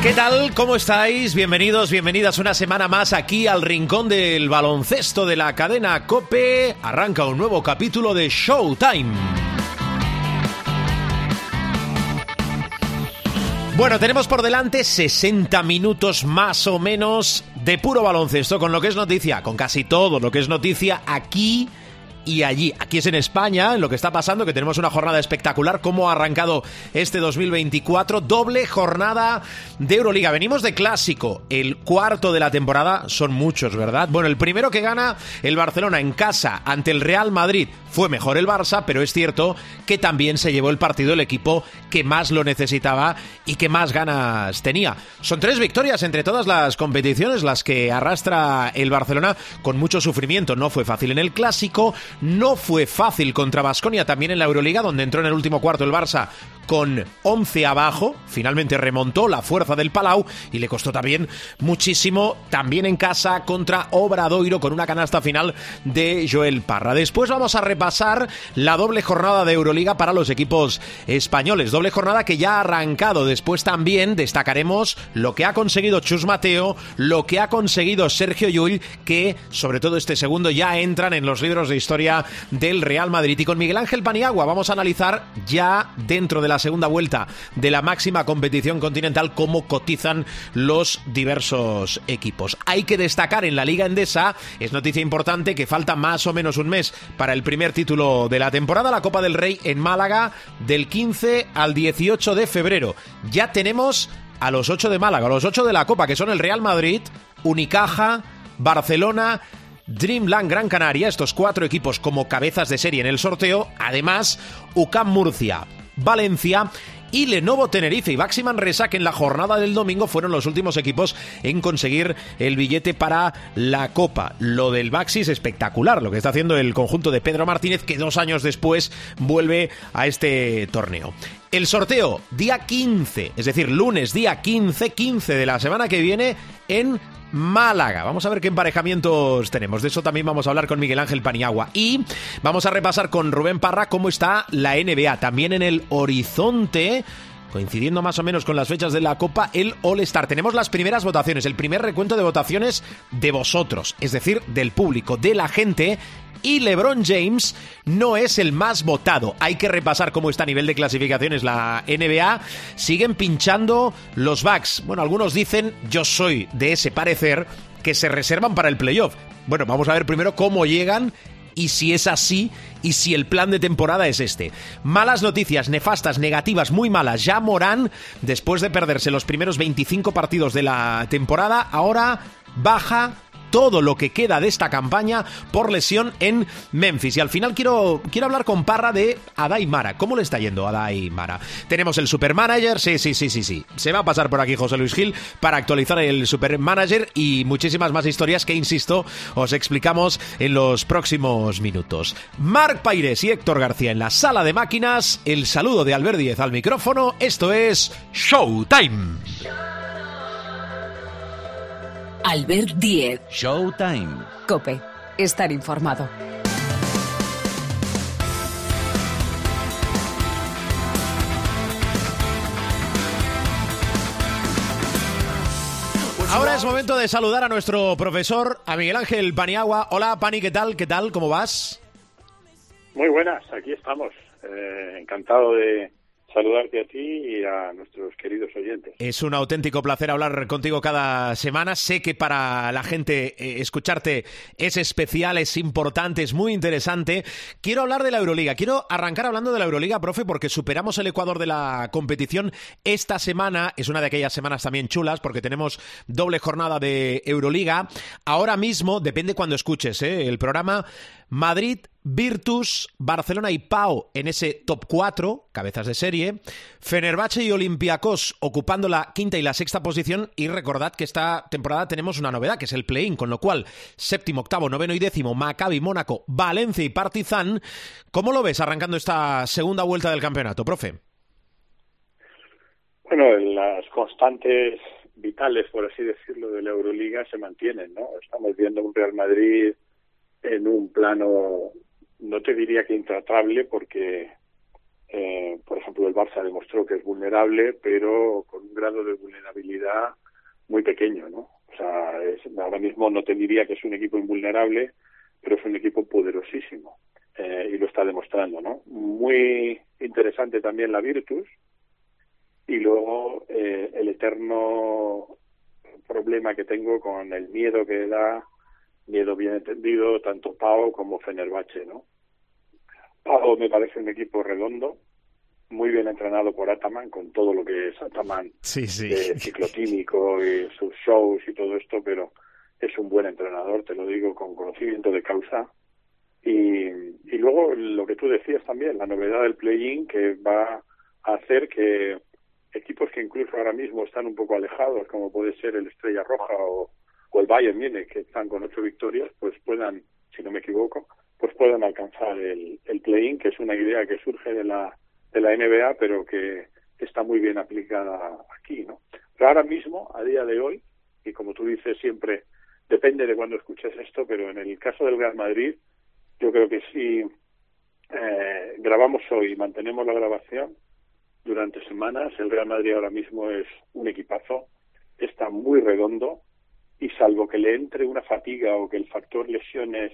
¿Qué tal? ¿Cómo estáis? Bienvenidos, bienvenidas una semana más aquí al rincón del baloncesto de la cadena Cope. Arranca un nuevo capítulo de Showtime. Bueno, tenemos por delante 60 minutos más o menos de puro baloncesto, con lo que es noticia, con casi todo lo que es noticia aquí y allí. Aquí es en España, en lo que está pasando, que tenemos una jornada espectacular. ¿Cómo ha arrancado este 2024? Doble jornada de Euroliga. Venimos de clásico. El cuarto de la temporada son muchos, ¿verdad? Bueno, el primero que gana el Barcelona en casa ante el Real Madrid fue mejor el Barça, pero es cierto que también se llevó el partido el equipo que más lo necesitaba y que más ganas tenía. Son tres victorias entre todas las competiciones las que arrastra el Barcelona con mucho sufrimiento. No fue fácil en el clásico, no fue fácil contra Basconia también en la Euroliga, donde entró en el último cuarto el Barça con 11 abajo. Finalmente remontó la fuerza del Palau y le costó también muchísimo, también en casa contra Obradoiro con una canasta final de Joel Parra. Después vamos a repasar la doble jornada de Euroliga para los equipos españoles. Doble jornada que ya ha arrancado. Después también destacaremos lo que ha conseguido Chus Mateo, lo que ha conseguido Sergio Llull, que sobre todo este segundo ya entran en los libros de historia del Real Madrid. Y con Miguel Ángel Paniagua vamos a analizar ya dentro de la segunda vuelta de la máxima competición continental cómo cotizan los diversos equipos. Hay que destacar en la Liga Endesa, es noticia importante que falta más o menos un mes para el primer título de la temporada, la Copa del Rey en Málaga del 15 al 18 de febrero. Ya tenemos a los 8 de Málaga, a los 8 de la Copa, que son el Real Madrid, Unicaja, Barcelona, Dreamland Gran Canaria, estos cuatro equipos como cabezas de serie en el sorteo, además UCAM Murcia, Valencia y Lenovo Tenerife y Baxi Manresa, que en la jornada del domingo fueron los últimos equipos en conseguir el billete para la Copa. Lo del Baxi es espectacular, lo que está haciendo el conjunto de Pedro Martínez, que dos años después vuelve a este torneo. El sorteo, día 15, es decir, lunes, día 15, 15 de la semana que viene, en Málaga. Vamos a ver qué emparejamientos tenemos. De eso también vamos a hablar con Miguel Ángel Paniagua. Y vamos a repasar con Rubén Parra cómo está la NBA. También en el horizonte coincidiendo más o menos con las fechas de la Copa, el All-Star. Tenemos las primeras votaciones, el primer recuento de votaciones de vosotros, es decir, del público, de la gente y LeBron James no es el más votado. Hay que repasar cómo está a nivel de clasificaciones la NBA. Siguen pinchando los Bucks. Bueno, algunos dicen, yo soy de ese parecer, que se reservan para el playoff. Bueno, vamos a ver primero cómo llegan y si es así y si el plan de temporada es este. Malas noticias, nefastas, negativas, muy malas. Ya Morán, después de perderse los primeros 25 partidos de la temporada, ahora baja todo lo que queda de esta campaña por lesión en Memphis. Y al final quiero, quiero hablar con Parra de Adai Mara. ¿Cómo le está yendo a? Tenemos el Supermanager, sí, sí, sí, sí, sí. Se va a pasar por aquí José Luis Gil para actualizar el Supermanager y muchísimas más historias que, insisto, os explicamos en los próximos minutos. Marc Paires y Héctor García en la sala de máquinas. El saludo de Albert Díez al micrófono. Esto es Showtime. Albert Diez. Showtime. Cope. Estar informado. Ahora es momento de saludar a nuestro profesor, a Miguel Ángel Paniagua. Hola, Pani, ¿qué tal? ¿Qué tal? ¿Cómo vas? Muy buenas, aquí estamos. Eh, encantado de, saludarte a ti y a nuestros queridos oyentes. Es un auténtico placer hablar contigo cada semana. Sé que para la gente eh, escucharte es especial, es importante, es muy interesante. Quiero hablar de la Euroliga. Quiero arrancar hablando de la Euroliga, profe, porque superamos el Ecuador de la competición esta semana. Es una de aquellas semanas también chulas porque tenemos doble jornada de Euroliga. Ahora mismo, depende cuando escuches ¿eh? el programa, Madrid Virtus, Barcelona y Pau en ese top 4, cabezas de serie, Fenerbahce y Olympiacos ocupando la quinta y la sexta posición y recordad que esta temporada tenemos una novedad que es el play-in, con lo cual séptimo, octavo, noveno y décimo, Maccabi, Mónaco, Valencia y Partizan. ¿Cómo lo ves arrancando esta segunda vuelta del campeonato, profe? Bueno, las constantes vitales, por así decirlo, de la Euroliga se mantienen, ¿no? Estamos viendo un Real Madrid en un plano no te diría que intratable porque, eh, por ejemplo, el Barça demostró que es vulnerable, pero con un grado de vulnerabilidad muy pequeño, ¿no? O sea, es, ahora mismo no te diría que es un equipo invulnerable, pero es un equipo poderosísimo eh, y lo está demostrando, ¿no? Muy interesante también la Virtus y luego eh, el eterno problema que tengo con el miedo que da miedo bien entendido, tanto Pau como Fenerbahce, ¿no? Pau me parece un equipo redondo, muy bien entrenado por Ataman, con todo lo que es Ataman, sí, sí. ciclotímico y sus shows y todo esto, pero es un buen entrenador, te lo digo con conocimiento de causa. Y, y luego lo que tú decías también, la novedad del play-in que va a hacer que equipos que incluso ahora mismo están un poco alejados, como puede ser el Estrella Roja o, o el Bayern Múnich, que están con ocho victorias, pues puedan, si no me equivoco, pues puedan alcanzar el, el play-in, que es una idea que surge de la, de la NBA, pero que está muy bien aplicada aquí, ¿no? Pero ahora mismo, a día de hoy, y como tú dices siempre, depende de cuándo escuches esto, pero en el caso del Real Madrid, yo creo que si eh, grabamos hoy y mantenemos la grabación durante semanas, el Real Madrid ahora mismo es un equipazo, está muy redondo, y salvo que le entre una fatiga o que el factor lesiones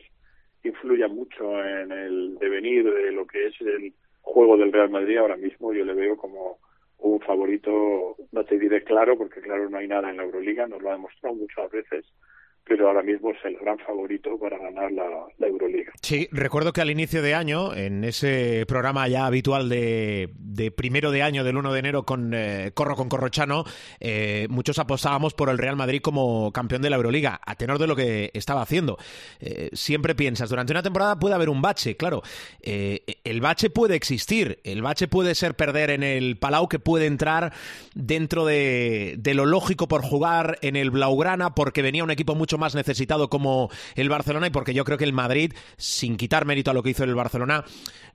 influya mucho en el devenir de lo que es el juego del Real Madrid ahora mismo, yo le veo como un favorito, no te diré claro, porque claro no hay nada en la Euroliga, nos lo ha demostrado muchas veces, pero ahora mismo es el gran favorito para ganar la, Euroliga. Sí, recuerdo que al inicio de año, en ese programa ya habitual de, primero de año, del 1 de enero, con eh, Corro con Corrochano, eh, muchos apostábamos por el Real Madrid como campeón de la Euroliga, a tenor de lo que estaba haciendo. Eh, siempre piensas, durante una temporada puede haber un bache, claro. el bache puede existir, el bache puede ser perder en el Palau, que puede entrar dentro de, de lo lógico por jugar en el Blaugrana, porque venía un equipo mucho más necesitado como el Barcelona y porque yo creo que el Madrid, sin quitar mérito a lo que hizo el Barcelona,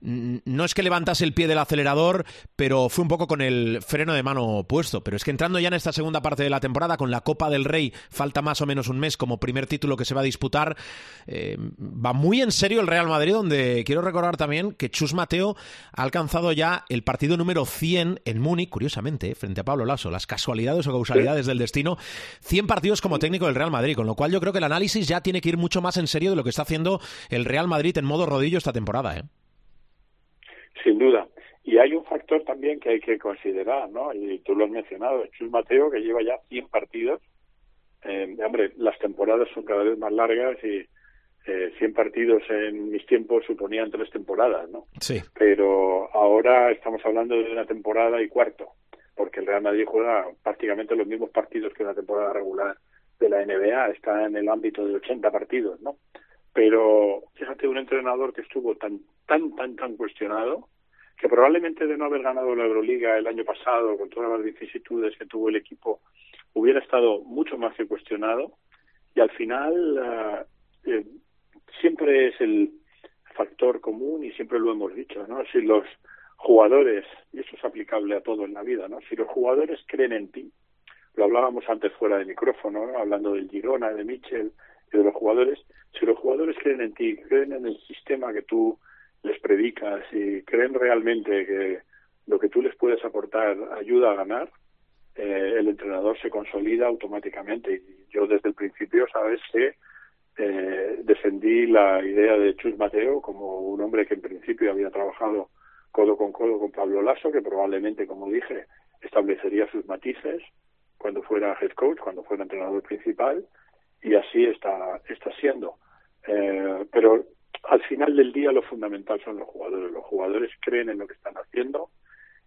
no es que levantase el pie del acelerador, pero fue un poco con el freno de mano puesto. Pero es que entrando ya en esta segunda parte de la temporada, con la Copa del Rey, falta más o menos un mes como primer título que se va a disputar, eh, va muy en serio el Real Madrid, donde quiero recordar también que Chus Mateo ha alcanzado ya el partido número 100 en Múnich, curiosamente, frente a Pablo Lasso, las casualidades o causalidades del destino, 100 partidos como técnico del Real Madrid, con lo cual yo creo que el análisis ya tiene que ir mucho más en serio de lo que está haciendo el Real Madrid en modo rodillo esta temporada. ¿eh? Sin duda. Y hay un factor también que hay que considerar, ¿no? Y tú lo has mencionado, Chus Mateo, que lleva ya 100 partidos. Eh, hombre, las temporadas son cada vez más largas y eh, 100 partidos en mis tiempos suponían tres temporadas, ¿no? Sí. Pero ahora estamos hablando de una temporada y cuarto, porque el Real Madrid juega prácticamente los mismos partidos que una temporada regular de la NBA, está en el ámbito de 80 partidos, ¿no? Pero fíjate, un entrenador que estuvo tan, tan, tan, tan cuestionado, que probablemente de no haber ganado la Euroliga el año pasado, con todas las vicisitudes que tuvo el equipo, hubiera estado mucho más que cuestionado, y al final eh, siempre es el factor común y siempre lo hemos dicho, ¿no? Si los jugadores, y eso es aplicable a todo en la vida, ¿no? Si los jugadores creen en ti, lo hablábamos antes fuera de micrófono, hablando del Girona, de Mitchell y de los jugadores, si los jugadores creen en ti, creen en el sistema que tú les predicas y creen realmente que lo que tú les puedes aportar ayuda a ganar, eh, el entrenador se consolida automáticamente. Y yo desde el principio, sabes que eh, defendí la idea de Chus Mateo como un hombre que en principio había trabajado codo con codo con Pablo Lasso, que probablemente, como dije, establecería sus matices, cuando fuera head coach, cuando fuera entrenador principal, y así está, está siendo. Eh, pero al final del día lo fundamental son los jugadores. Los jugadores creen en lo que están haciendo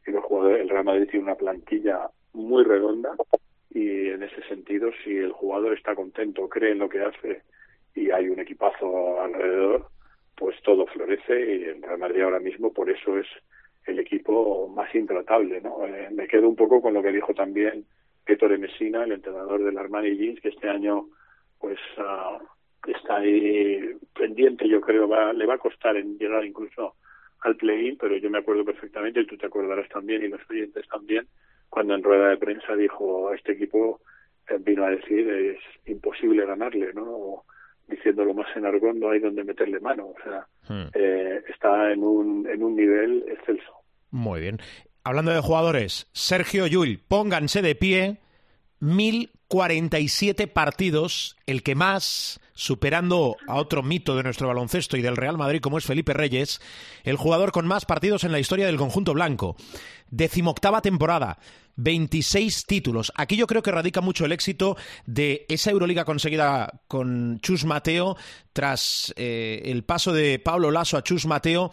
y los jugadores, el Real Madrid tiene una plantilla muy redonda y en ese sentido si el jugador está contento, cree en lo que hace y hay un equipazo alrededor, pues todo florece y el Real Madrid ahora mismo por eso es el equipo más intratable, ¿no? Eh, me quedo un poco con lo que dijo también Héctor Messina, el entrenador del Armani Jeans, que este año pues uh, está ahí pendiente, yo creo, va, le va a costar en llegar incluso al play-in, pero yo me acuerdo perfectamente, y tú te acordarás también, y los oyentes también, cuando en rueda de prensa dijo este equipo, eh, vino a decir, es imposible ganarle, ¿no? diciéndolo más en argón, no hay donde meterle mano, o sea, hmm. eh, está en un, en un nivel excelso. Muy bien. Hablando de jugadores, Sergio Llull, pónganse de pie, 1047 partidos, el que más, superando a otro mito de nuestro baloncesto y del Real Madrid como es Felipe Reyes, el jugador con más partidos en la historia del conjunto blanco. Decimoctava temporada, 26 títulos. Aquí yo creo que radica mucho el éxito de esa Euroliga conseguida con Chus Mateo tras eh, el paso de Pablo Lasso a Chus Mateo.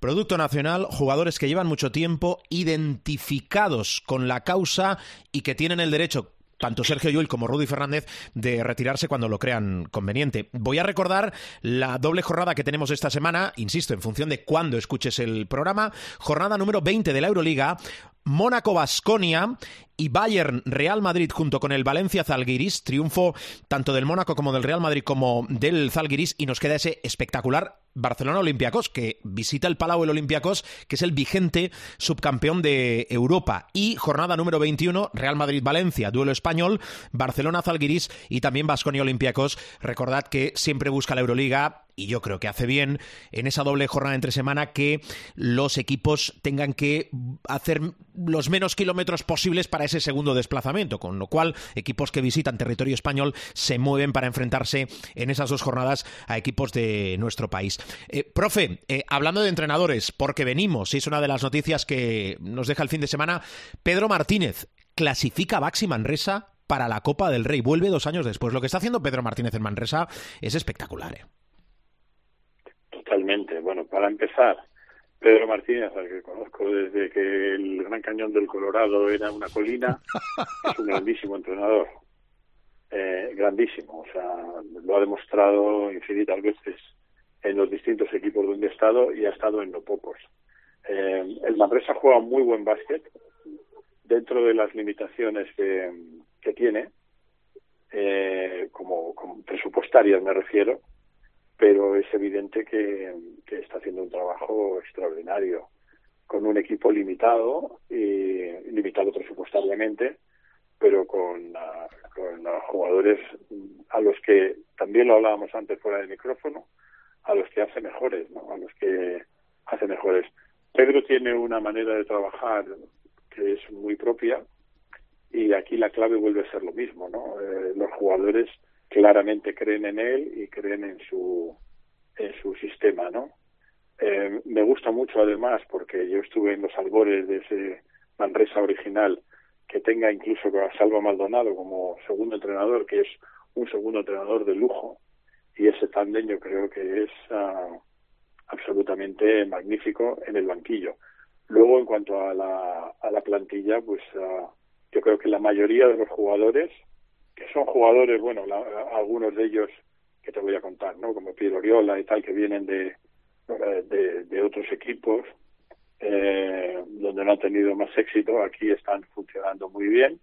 Producto nacional, jugadores que llevan mucho tiempo identificados con la causa y que tienen el derecho, tanto Sergio Llull como Rudy Fernández de retirarse cuando lo crean conveniente. Voy a recordar la doble jornada que tenemos esta semana, insisto, en función de cuándo escuches el programa, jornada número 20 de la Euroliga, Mónaco-Basconia y Bayern Real Madrid junto con el Valencia Zalgiris, triunfo tanto del Mónaco como del Real Madrid como del Zalgiris. Y nos queda ese espectacular Barcelona Olympiacos que visita el Palau el Olympiacos, que es el vigente subcampeón de Europa. Y jornada número 21 Real Madrid Valencia, duelo español, Barcelona Zalgiris y también Basconia Olympiacos. Recordad que siempre busca la Euroliga y yo creo que hace bien en esa doble jornada entre semana que los equipos tengan que hacer los menos kilómetros posibles para ese segundo desplazamiento, con lo cual equipos que visitan territorio español se mueven para enfrentarse en esas dos jornadas a equipos de nuestro país. Eh, profe, eh, hablando de entrenadores, porque venimos, y es una de las noticias que nos deja el fin de semana, Pedro Martínez clasifica a Baxi Manresa para la Copa del Rey. Vuelve dos años después. Lo que está haciendo Pedro Martínez en Manresa es espectacular. ¿eh? Totalmente. Bueno, para empezar, Pedro Martínez, al que conozco desde que el Gran Cañón del Colorado era una colina, es un grandísimo entrenador. Eh, grandísimo, o sea, lo ha demostrado infinitas veces en los distintos equipos donde ha estado y ha estado en no pocos. Eh, el Manresa juega muy buen básquet dentro de las limitaciones que, que tiene, eh, como, como presupuestarias me refiero, pero es evidente que, está haciendo un trabajo extraordinario con un equipo limitado y limitado presupuestariamente pero con, con jugadores a los que también lo hablábamos antes fuera del micrófono a los que hace mejores no a los que hace mejores. Pedro tiene una manera de trabajar que es muy propia y aquí la clave vuelve a ser lo mismo no eh, los jugadores claramente creen en él y creen en su en su sistema, ¿no? Eh, me gusta mucho además porque yo estuve en los albores de ese Manresa original que tenga incluso a Salva Maldonado como segundo entrenador, que es un segundo entrenador de lujo, y ese tándem yo creo que es ah, absolutamente magnífico en el banquillo. Luego, en cuanto a la, a la plantilla, pues uh, yo creo que la mayoría de los jugadores que son jugadores, bueno, algunos de ellos que te voy a contar, ¿no? Como Piero Oriola y tal, que vienen de, de, otros equipos eh, donde no han tenido más éxito, aquí están funcionando muy bien.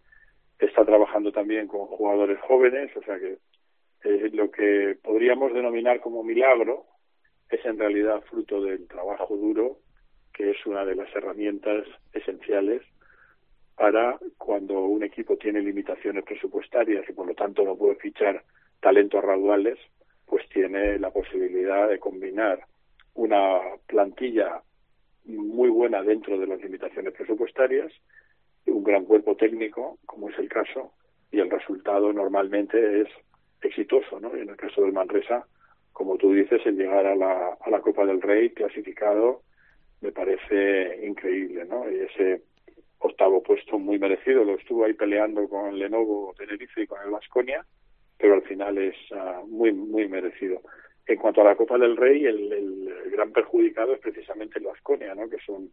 Está trabajando también con jugadores jóvenes, o sea que eh, lo que podríamos denominar como milagro es en realidad fruto del trabajo duro, que es una de las herramientas esenciales para cuando un equipo tiene limitaciones presupuestarias y por lo tanto no puede fichar talentos raudales, pues tiene la posibilidad de combinar una plantilla muy buena dentro de las limitaciones presupuestarias, un gran cuerpo técnico, como es el caso, y el resultado normalmente es exitoso, ¿no? En el caso del Manresa, como tú dices, el llegar a la, a la Copa del Rey clasificado me parece increíble, ¿no? Y ese octavo puesto muy merecido. Lo estuvo ahí peleando con Lenovo Tenerife y con el Vasconia, pero al final es ah, muy, muy merecido. En cuanto a la Copa del Rey, el, gran perjudicado es precisamente el Vasconia, ¿no? que son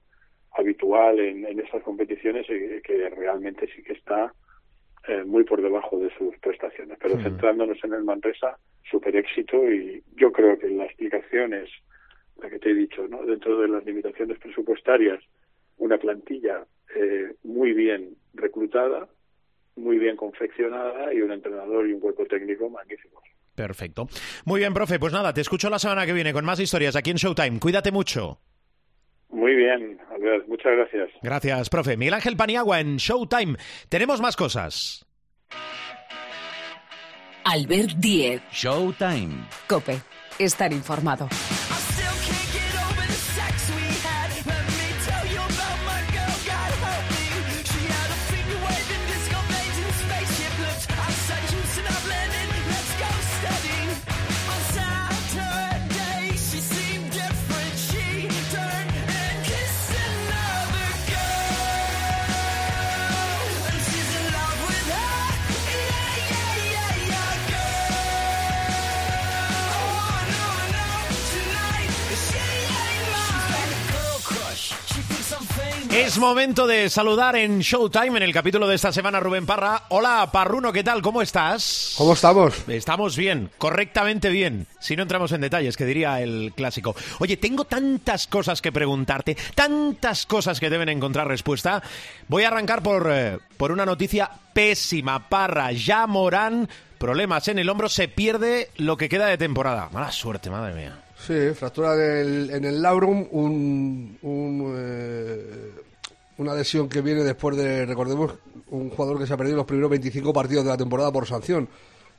habitual en, en esas competiciones y que realmente sí que está eh, muy por debajo de sus prestaciones. Pero centrándonos en el Manresa, super éxito y yo creo que la explicación es que te he dicho, ¿no? Dentro de las limitaciones presupuestarias, una plantilla eh, muy bien reclutada, muy bien confeccionada y un entrenador y un cuerpo técnico magníficos. Perfecto. Muy bien, profe. Pues nada, te escucho la semana que viene con más historias aquí en Showtime. Cuídate mucho. Muy bien, Albert. Muchas gracias. Gracias, profe. Miguel Ángel Paniagua en Showtime. Tenemos más cosas. Albert Diez. Showtime. Cope. Estar informado. Es momento de saludar en Showtime en el capítulo de esta semana Rubén Parra. Hola Parruno, ¿qué tal? ¿Cómo estás? ¿Cómo estamos? Estamos bien, correctamente bien. Si no entramos en detalles, que diría el clásico. Oye, tengo tantas cosas que preguntarte, tantas cosas que deben encontrar respuesta. Voy a arrancar por, eh, por una noticia pésima. Parra, ya Morán, problemas en el hombro, se pierde lo que queda de temporada. Mala suerte, madre mía. Sí, fractura en el labrum, un, eh, una lesión que viene después de, recordemos, un jugador que se ha perdido los primeros 25 partidos de la temporada por sanción.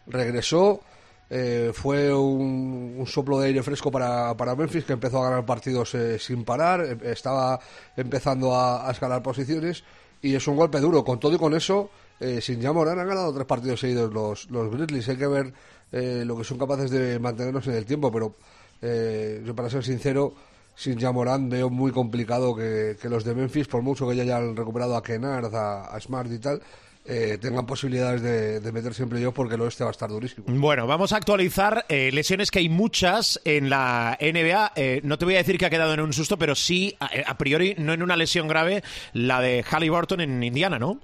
Regresó, eh, fue un, soplo de aire fresco para, para, Memphis, que empezó a ganar partidos eh, sin parar, em, estaba empezando a, escalar posiciones, y es un golpe duro. Con todo y con eso, sin ya han ganado tres partidos seguidos los, los Grizzlies. Hay que ver lo que son capaces de mantenernos en el tiempo, pero eh, yo, para ser sincero, sin Jamorán veo muy complicado que, los de Memphis, por mucho que ya hayan recuperado a Kennard, a, Smart y tal, eh, tengan posibilidades de, de meter siempre yo porque el oeste va a estar durísimo. Bueno, vamos a actualizar eh, lesiones que hay muchas en la NBA. no te voy a decir que ha quedado en un susto, pero sí, a, priori, no en una lesión grave, la de Halliburton en Indiana, ¿no?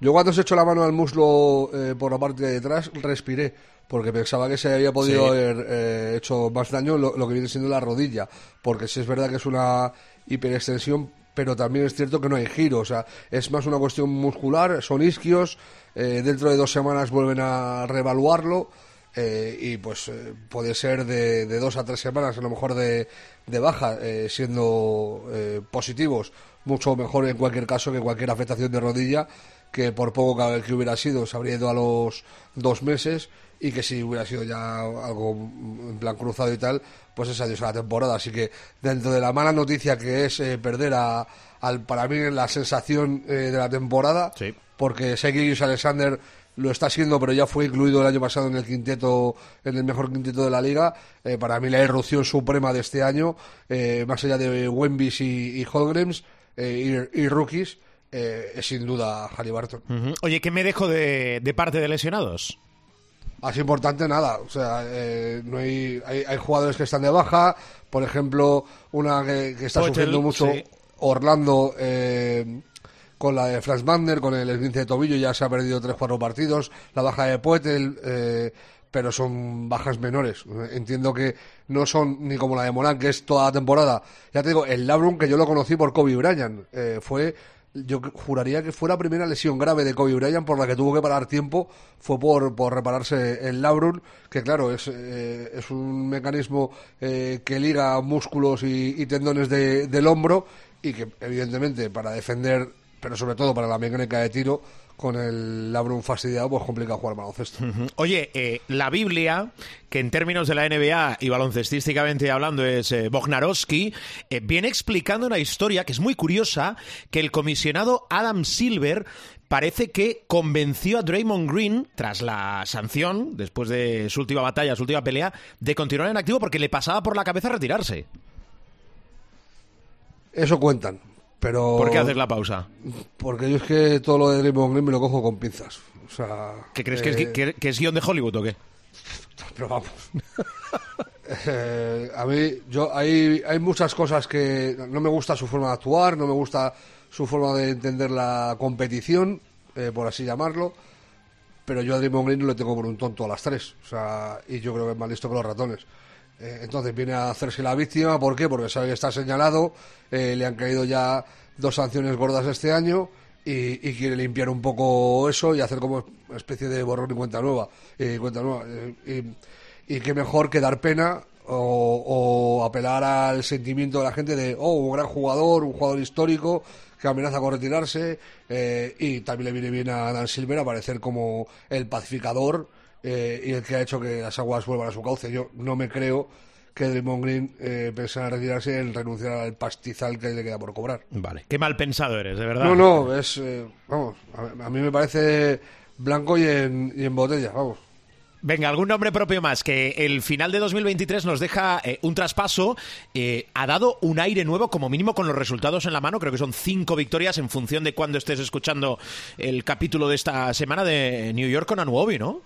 Yo cuando se echó la mano al muslo por la parte de detrás, respiré porque pensaba que se había podido haber eh, hecho más daño lo, que viene siendo la rodilla, porque sí es verdad que es una hiperextensión, pero también es cierto que no hay giro, o sea, es más una cuestión muscular, son isquios, eh, dentro de dos semanas vuelven a reevaluarlo. Eh, y pues puede ser de, dos a tres semanas a lo mejor de, de baja siendo positivos mucho mejor en cualquier caso que cualquier afectación de rodilla que por poco que, que hubiera sido se habría ido a los dos meses y que si hubiera sido ya algo en plan cruzado y tal, pues es adiós a la temporada. Así que dentro de la mala noticia que es eh, perder a, al, para mí la sensación eh, de la temporada, porque Sergio Alexander lo está siendo, pero ya fue incluido el año pasado en el quinteto, en el mejor quinteto de la liga. Eh, para mí la irrupción suprema de este año, más allá de Wembys y, y Holgrems y, rookies, es sin duda Harry Barton. Oye, ¿qué me dejo de, de parte de lesionados? Así importante nada, o sea, eh, no hay, hay, jugadores que están de baja, por ejemplo, una que, está sufriendo mucho, Orlando, eh, con la de Franz Wagner, con el esguince de tobillo, ya se ha perdido 3-4 partidos, la baja de Poetel, eh, pero son bajas menores. Entiendo que no son ni como la de Morán, que es toda la temporada. Ya te digo, el Labrum, que yo lo conocí por Kobe Bryant, fue yo juraría que fue la primera lesión grave de Kobe Bryant por la que tuvo que parar tiempo, fue por, por repararse el labrum, que claro, es, eh, es un mecanismo eh, que liga músculos y, tendones del hombro y que evidentemente para defender, pero sobre todo para la mecánica de tiro, con el labrum fastidiado, pues complica jugar baloncesto. Oye, eh, la Biblia, que en términos de la NBA y baloncestísticamente hablando es eh, Bognarowski, eh, viene explicando una historia que es muy curiosa, que el comisionado Adam Silver parece que convenció a Draymond Green, tras la sanción, después de su última batalla, su última pelea, de continuar en activo porque le pasaba por la cabeza retirarse. Eso cuentan. Pero, ¿Por qué haces la pausa? Porque yo es que todo lo de Draymond Green me lo cojo con pinzas. O sea, ¿Qué crees? ¿Que, es, eh, que, es guion de Hollywood o qué? Pero vamos. Eh, a mí, yo hay, hay muchas cosas que no me gusta su forma de actuar, no me gusta su forma de entender la competición, eh, por así llamarlo. Pero yo a Draymond Green no le tengo por un tonto a las tres. O sea, y yo creo que es más listo que los ratones. Eh, entonces viene a hacerse la víctima, ¿por qué? Porque sabe que está señalado, eh, le han caído ya dos sanciones gordas este año y, quiere limpiar un poco eso y hacer como especie de borrón y cuenta nueva. cuenta nueva. y, qué mejor que dar pena o, apelar al sentimiento de la gente de, oh, un gran jugador, un jugador histórico que amenaza con retirarse y también le viene bien a Dan Silver aparecer como el pacificador eh, y el que ha hecho que las aguas vuelvan a su cauce. Yo no me creo que Draymond Green eh, pensara retirarse en renunciar al pastizal que le queda por cobrar. Vale, qué mal pensado eres, de verdad. No, no, es, eh, vamos, a, mí me parece blanco y en, y en botella, vamos. Venga, algún nombre propio más, que el final de 2023 nos deja eh, un traspaso, ha dado un aire nuevo, como mínimo con los resultados en la mano, creo que son cinco victorias en función de cuando estés escuchando el capítulo de esta semana de New York con Anuobi, ¿no?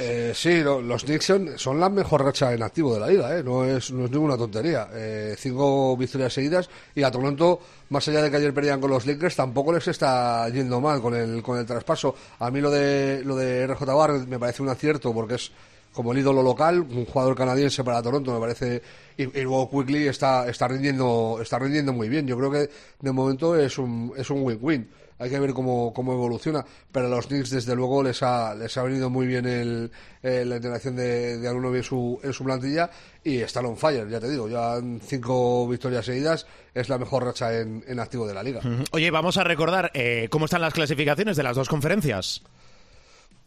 Eh, sí, los Knicks son, la mejor racha en activo de la liga, ¿eh? no, es, no es ninguna tontería. Eh, cinco victorias seguidas y a Toronto, más allá de que ayer perdían con los Lakers, tampoco les está yendo mal con el, con el traspaso. A mí lo de, lo de RJ Barrett me parece un acierto porque es como el ídolo local, un jugador canadiense para Toronto, me parece. Y, luego Quickly está, está, rindiendo, está rindiendo muy bien. Yo creo que de momento es un es un win-win hay que ver cómo, cómo evoluciona. Pero a los Knicks, desde luego, les ha, les ha venido muy bien el, la integración de, de en su, en su plantilla y están on fire, ya te digo, ya cinco victorias seguidas, es la mejor racha en, en activo de la liga. Oye, vamos a recordar eh, cómo están las clasificaciones de las dos conferencias.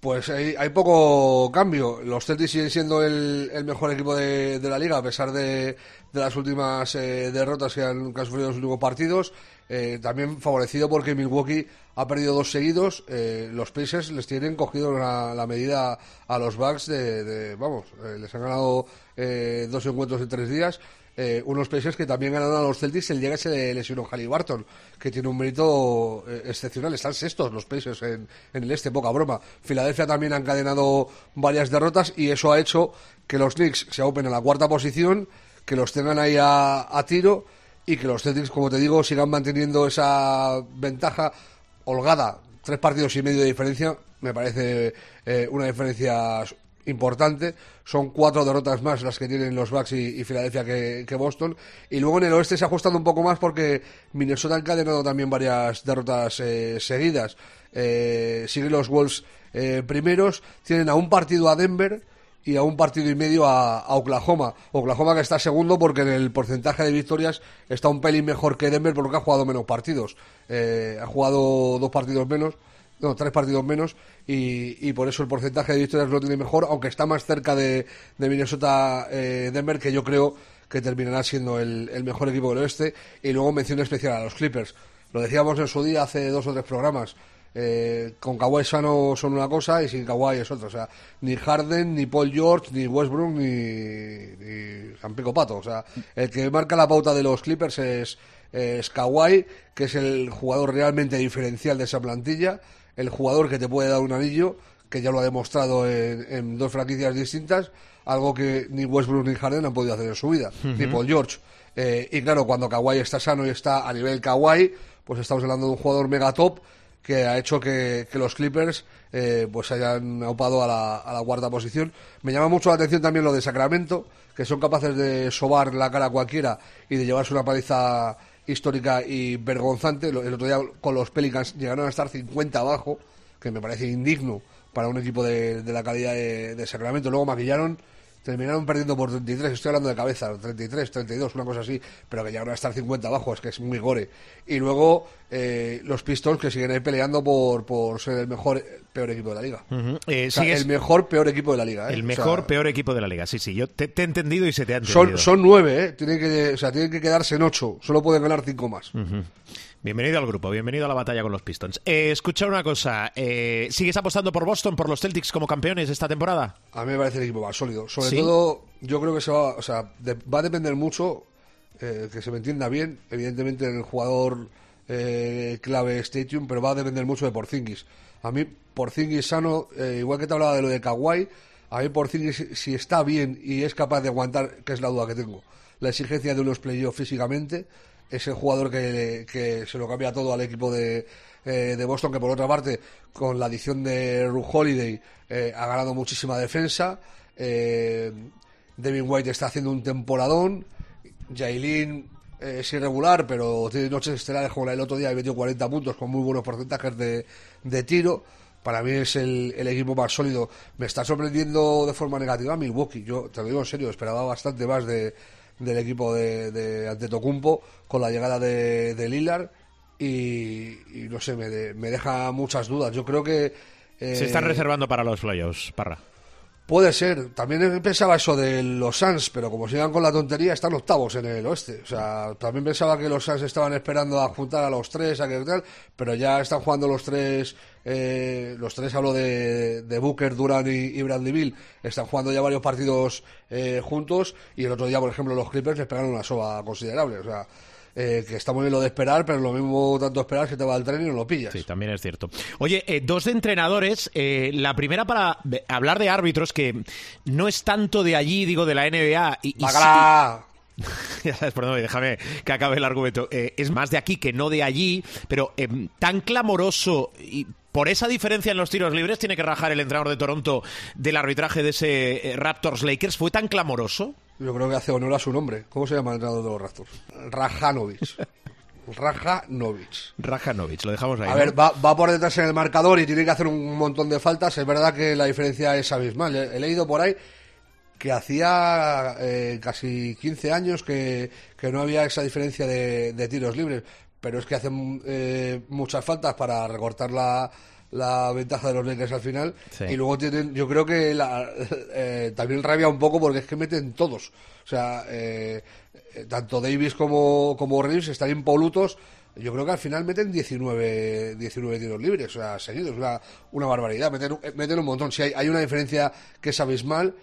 Pues hay, hay, poco cambio. Los Celtics siguen siendo el, el mejor equipo de, de, la liga, a pesar de, de las últimas eh, derrotas que han, que han, sufrido en los últimos partidos. Eh, también favorecido porque Milwaukee ha perdido dos seguidos. Eh, los Pacers les tienen cogido la, medida a los Bucks de, vamos, eh, les han ganado dos encuentros en tres días. unos Pacers que también ganaron a los Celtics el día que se lesionó Halliburton, que tiene un mérito excepcional. Están sextos los Pacers en, en, el este, poca broma. Filadelfia también ha encadenado varias derrotas y eso ha hecho que los Knicks se open a la cuarta posición, que los tengan ahí a, a tiro y que los Celtics, como te digo, sigan manteniendo esa ventaja holgada, tres partidos y medio de diferencia, me parece eh, una diferencia importante. Son cuatro derrotas más las que tienen los Bucks y, Filadelfia que, Boston. Y luego en el oeste se ha ajustado un poco más porque Minnesota ha encadenado también varias derrotas eh, seguidas. Eh, siguen los Wolves primeros, tienen a un partido a Denver y a un partido y medio a, Oklahoma. Oklahoma que está segundo porque en el porcentaje de victorias está un pelín mejor que Denver porque ha jugado menos partidos. Eh, ha jugado dos partidos menos, no, tres partidos menos y, por eso el porcentaje de victorias lo tiene mejor, aunque está más cerca de, de Minnesota eh, Denver que yo creo que terminará siendo el, el mejor equipo del oeste. Y luego mención especial a los Clippers. Lo decíamos en su día hace dos o tres programas eh, con Kawhi sano son una cosa y sin Kawhi es otra. O sea, ni Harden, ni Paul George, ni Westbrook, ni, ni San Pico Pato. O sea, el que marca la pauta de los Clippers es, es Kawhi, que es el jugador realmente diferencial de esa plantilla, el jugador que te puede dar un anillo, que ya lo ha demostrado en, dos franquicias distintas, algo que ni Westbrook ni Harden han podido hacer en su vida, ni Paul George. Eh, y claro, cuando Kawhi está sano y está a nivel Kawhi, pues estamos hablando de un jugador mega top que ha hecho que, los Clippers eh, pues hayan aupado a la, a la, cuarta posición. Me llama mucho la atención también lo de Sacramento, que son capaces de sobar la cara a cualquiera y de llevarse una paliza histórica y vergonzante. El otro día con los Pelicans llegaron a estar 50 abajo, que me parece indigno para un equipo de, de la calidad de, de Sacramento. Luego maquillaron terminaron perdiendo por 33, estoy hablando de cabeza, 33, 32, una cosa así, pero que llegaron a estar 50 abajo, es que es muy gore. Y luego eh, los Pistons que siguen ahí peleando por, por ser el mejor, peor equipo de la liga. Eh, el mejor, peor equipo de la liga. ¿eh? El mejor, peor equipo de la liga, sí, sí, yo te, he entendido y se te ha entendido. Son, son nueve, ¿eh? Tienen que, o sea, tienen que quedarse en ocho, solo pueden ganar cinco más. Bienvenido al grupo, bienvenido a la batalla con los Pistons. Eh, escucha una cosa, eh, ¿sigues apostando por Boston, por los Celtics como campeones esta temporada? A mí me parece el equipo más sólido. Sobre todo, yo creo que se va, o sea, va a depender mucho, eh, que se me entienda bien, evidentemente en el jugador eh, clave Stadium, pero va a depender mucho de Porzingis. A mí, Porzingis sano, igual que te hablaba de lo de Kawhi, a mí Porzingis, si está bien y es capaz de aguantar, que es la duda que tengo, la exigencia de unos playoffs físicamente, es el jugador que, que se lo cambia todo al equipo de, eh, de Boston, que por otra parte, con la adición de Ru Holiday, eh, ha ganado muchísima defensa. Eh, Devin White está haciendo un temporadón, Jailin es irregular, pero tiene noches estelares como la del otro día, ha metido 40 puntos con muy buenos porcentajes de, de tiro. Para mí es el, el, equipo más sólido. Me está sorprendiendo de forma negativa Milwaukee. Yo te lo digo en serio, esperaba bastante más de, del equipo de, de Antetokounmpo con la llegada de, de Lillard y, y, no sé, me, me deja muchas dudas. Yo creo que... Eh, Se están reservando para los playoffs, Parra. Puede ser. También pensaba eso de los Suns, pero como sigan con la tontería, están octavos en el oeste. O sea, también pensaba que los Suns estaban esperando a juntar a los tres, a que tal, pero ya están jugando los tres. Eh, los tres hablo de, de Booker, Duran y, y, Bradley Bill. Están jugando ya varios partidos eh, juntos y el otro día, por ejemplo, los Clippers les pegaron una soba considerable. O sea, eh, que está muy bien lo de esperar, pero lo mismo tanto esperar que te va al tren y no lo pillas. Sí, también es cierto. Oye, eh, dos de entrenadores. Eh, la primera para hablar de árbitros, que no es tanto de allí, digo, de la NBA. Y, y ya sabes, perdón, déjame que acabe el argumento. Eh, es más de aquí que no de allí, pero eh, tan clamoroso y por esa diferencia en los tiros libres tiene que rajar el entrenador de Toronto del arbitraje de ese eh, Raptors Lakers. ¿Fue tan clamoroso? Yo creo que hace honor a su nombre. ¿Cómo se llama el entrenador de los Raptors? Rajanovic. Rajanovic. Rajanovic, lo dejamos ahí. A ¿no? ver, va, va, por detrás en el marcador y tiene que hacer un montón de faltas. Es verdad que la diferencia es abismal. He, he leído por ahí que hacía eh, casi 15 años que, que, no había esa diferencia de, de, tiros libres, pero es que hacen eh, muchas faltas para recortar la, la ventaja de los Lakers al final. Sí. y luego tienen, yo creo que la, eh, también rabia un poco porque es que meten todos, o sea, eh, tanto Davis como, como Reeves están impolutos. Yo creo que al final meten 19, 19 tiros libres, o sea, seguidos, una, una barbaridad, meten, meten un montón. Si hay, hay una diferencia que es abismal,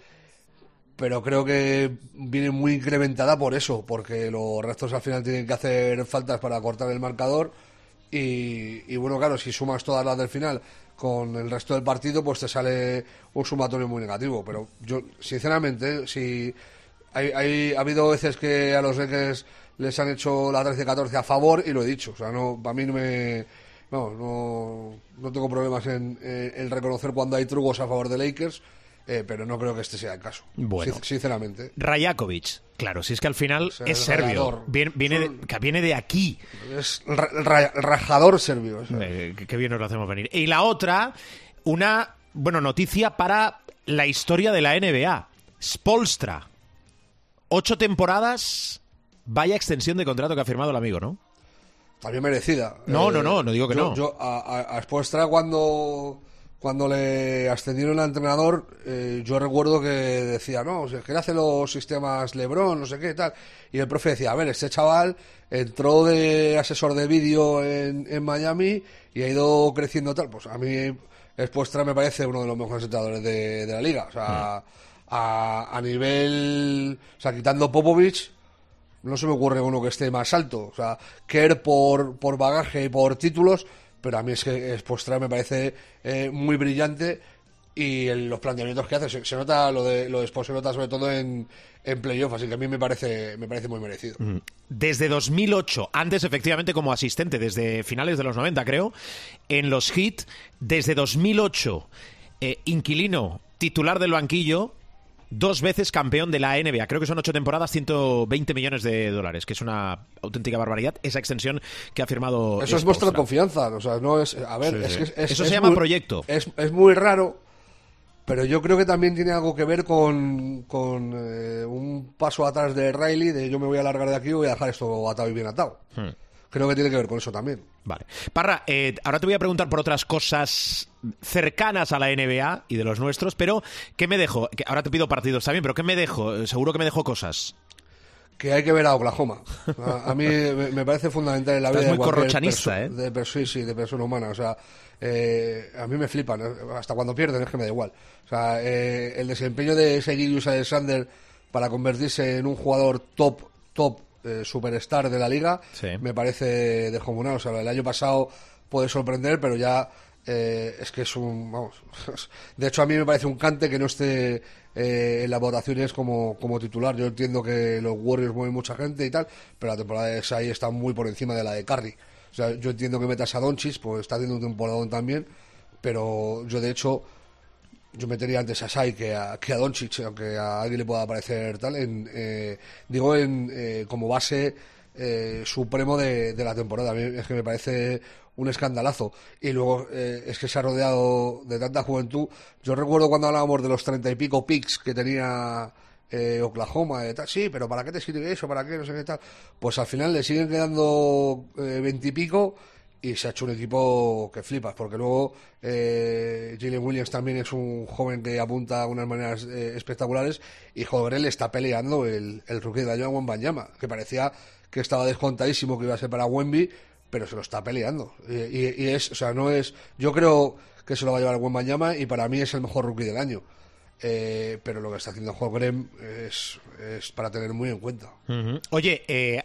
pero creo que viene muy incrementada por eso, porque los restos al final tienen que hacer faltas para cortar el marcador y, y, bueno, claro, si sumas todas las del final con el resto del partido, pues te sale un sumatorio muy negativo, pero yo, sinceramente, si hay, hay, ha habido veces que a los Lakers les han hecho la 13-14 a favor y lo he dicho, o sea, no, para mí no me... No, no, no tengo problemas en, en, en reconocer cuando hay trucos a favor de Lakers, eh, pero no creo que este sea el caso. Bueno. Sinceramente. Rajakovic, claro, si es que al final o sea, es serbio. Viene, viene, de, viene, de, aquí. Es ra, ra, rajador serbio. Eh, qué bien nos lo hacemos venir. Y la otra, una, bueno, noticia para la historia de la NBA. Spolstra. Ocho temporadas. Vaya extensión de contrato que ha firmado el amigo, ¿no? También merecida. No, eh, no, no, no digo que yo, no. Yo a, a, a Spolstra cuando cuando le ascendieron al entrenador, eh, yo recuerdo que decía, no, o sea, que hace los sistemas Lebron, no sé qué, tal. Y el profe decía, a ver, este chaval entró de asesor de vídeo en, en, Miami y ha ido creciendo tal. Pues a mí, Espuestra me parece uno de los mejores entrenadores de, de la liga. O sea, mm. a, a, nivel, o sea, quitando Popovich, no se me ocurre uno que esté más alto. O sea, Kerr por, por bagaje y por títulos pero a mí es que Espostra me parece eh, muy brillante y los planteamientos que hace se, nota lo de lo de Sport se nota sobre todo en, en playoff así que a mí me parece me parece muy merecido. Desde 2008 antes efectivamente como asistente desde finales de los 90 creo en los hit desde 2008 eh, inquilino titular del banquillo dos veces campeón de la NBA. Creo que son ocho temporadas, 120 millones de dólares, que es una auténtica barbaridad esa extensión que ha firmado. Eso es vuestra confianza. O sea, no es. A ver, sí, sí. Es, es, Eso es se llama muy, proyecto. Es, es muy raro. Pero yo creo que también tiene algo que ver con, con eh, un paso atrás de Riley, de yo me voy a largar de aquí y voy a dejar esto atado y bien atado. Hmm creo que tiene que ver con eso también. Vale. Parra, eh, ahora te voy a preguntar por otras cosas cercanas a la NBA y de los nuestros, pero ¿qué me dejo? Ahora te pido partidos también, pero ¿qué me dejo? Seguro que me dejo cosas. Que hay que ver a Oklahoma. A, a mí me parece fundamental en la Estás vida muy de corrochanista, ¿eh? De, sí, sí, de persona humana. O sea, eh, a mí me flipan. Hasta cuando pierden es que me da igual. O sea, eh, el desempeño de Seguirius Alexander para convertirse en un jugador top, top eh, superstar de la liga, sí. me parece descomunal. O sea, el año pasado puede sorprender, pero ya eh, es que es un. Vamos. De hecho, a mí me parece un cante que no esté eh, en las votaciones como, como titular. Yo entiendo que los Warriors mueven mucha gente y tal, pero la temporada de Sai está muy por encima de la de Curry. O sea, yo entiendo que metas a Donchis, pues está haciendo un temporadón también, pero yo de hecho yo metería antes a Sai que a, que a Doncic, aunque a alguien le pueda parecer tal, en, eh, digo en, eh, como base eh, supremo de, de la temporada. A mí es que me parece un escandalazo. Y luego eh, es que se ha rodeado de tanta juventud. Yo recuerdo cuando hablábamos de los treinta y pico picks que tenía eh, Oklahoma, y tal. sí, pero ¿para qué te sirve eso? ¿Para qué? No sé qué tal. Pues al final le siguen quedando veintipico y se ha hecho un equipo que flipas, porque luego eh, Jalen Williams también es un joven que apunta a unas maneras eh, espectaculares y joder, le está peleando el, el rookie de año a Banyama, que parecía que estaba descontadísimo que iba a ser para Wemby, pero se lo está peleando. Y, es, o sea, no es, yo creo que se lo va a llevar a Banyama y para mí es el mejor rookie del año. Eh, pero lo que está haciendo Holgren es, es para tener muy en cuenta. Oye, eh,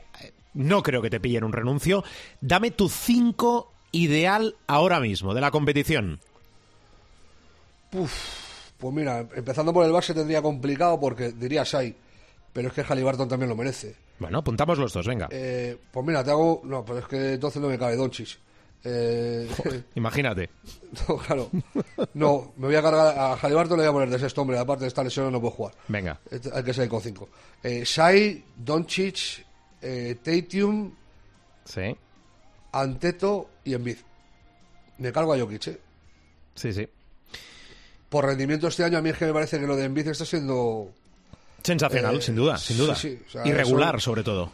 no creo que te pillen un renuncio. Dame tu 5 ideal ahora mismo de la competición. pues mira, empezando por el base tendría complicado porque diría Sai, pero es que Halliburton también lo merece. Bueno, apuntamos los dos, venga. Eh, pues mira, te hago. No, pero es que entonces no me cabe Donchis. Eh... imagínate. No, claro. No, me voy a cargar a Halliburton, le voy a poner de sexto hombre. Aparte de esta lesión, no puedo jugar. Venga. Hay que ser con cinco. Eh, Sai, Doncic, eh, Tatium, sí. Anteto y Envid. Me cargo a Jokic, ¿eh? Sí, sí. Por rendimiento este año, a mí es que me parece que lo de Envid está siendo... Sensacional, eh, sin duda, sin duda. Irregular, sobre todo.